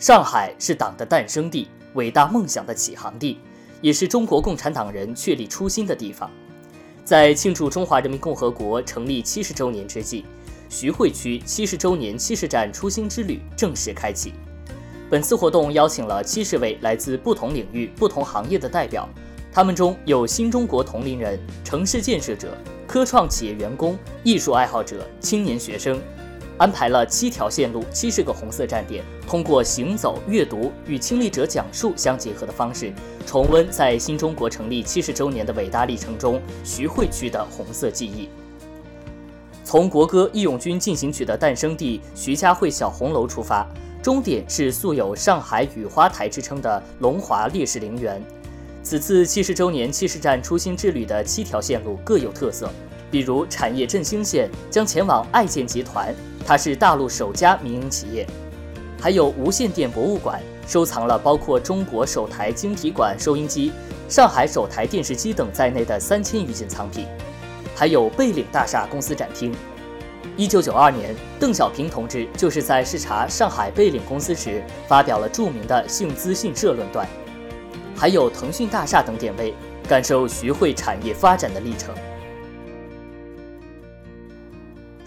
上海是党的诞生地，伟大梦想的起航地，也是中国共产党人确立初心的地方。在庆祝中华人民共和国成立七十周年之际，徐汇区七十周年七十站初心之旅正式开启。本次活动邀请了七十位来自不同领域、不同行业的代表，他们中有新中国同龄人、城市建设者、科创企业员工、艺术爱好者、青年学生。安排了七条线路、七十个红色站点，通过行走、阅读与亲历者讲述相结合的方式，重温在新中国成立七十周年的伟大历程中徐汇区的红色记忆。从国歌《义勇军进行曲》的诞生地徐家汇小红楼出发，终点是素有“上海雨花台”之称的龙华烈士陵园。此次七十周年七十站初心之旅的七条线路各有特色，比如产业振兴线将前往爱建集团。它是大陆首家民营企业，还有无线电博物馆，收藏了包括中国首台晶体管收音机、上海首台电视机等在内的三千余件藏品，还有贝岭大厦公司展厅。一九九二年，邓小平同志就是在视察上海贝岭公司时，发表了著名的“姓资姓社”论断。还有腾讯大厦等点位，感受徐汇产业发展的历程。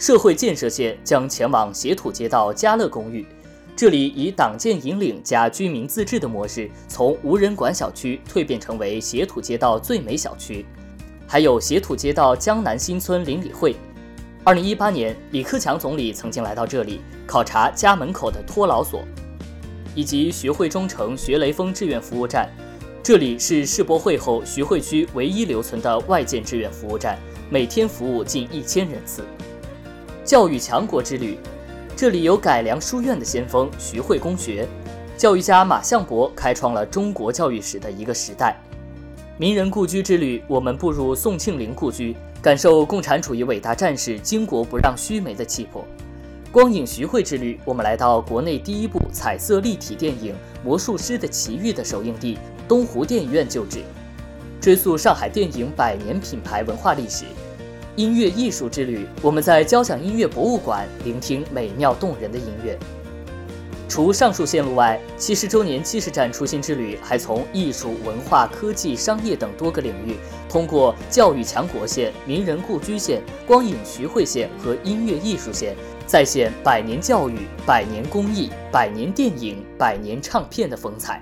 社会建设线将前往斜土街道家乐公寓，这里以党建引领加居民自治的模式，从无人管小区蜕变成为斜土街道最美小区。还有斜土街道江南新村邻里会。二零一八年，李克强总理曾经来到这里考察家门口的托老所，以及徐汇中城学雷锋志愿服务站，这里是世博会后徐汇区唯一留存的外建志愿服务站，每天服务近一千人次。教育强国之旅，这里有改良书院的先锋徐汇公学，教育家马相伯开创了中国教育史的一个时代。名人故居之旅，我们步入宋庆龄故居，感受共产主义伟大战士巾帼不让须眉的气魄。光影徐汇之旅，我们来到国内第一部彩色立体电影《魔术师的奇遇》的首映地东湖电影院旧址，追溯上海电影百年品牌文化历史。音乐艺术之旅，我们在交响音乐博物馆聆听美妙动人的音乐。除上述线路外，七十周年七十站初心之旅还从艺术、文化、科技、商业等多个领域，通过教育强国线、名人故居线、光影徐汇线和音乐艺术线，再现百年教育、百年公益、百年电影、百年唱片的风采。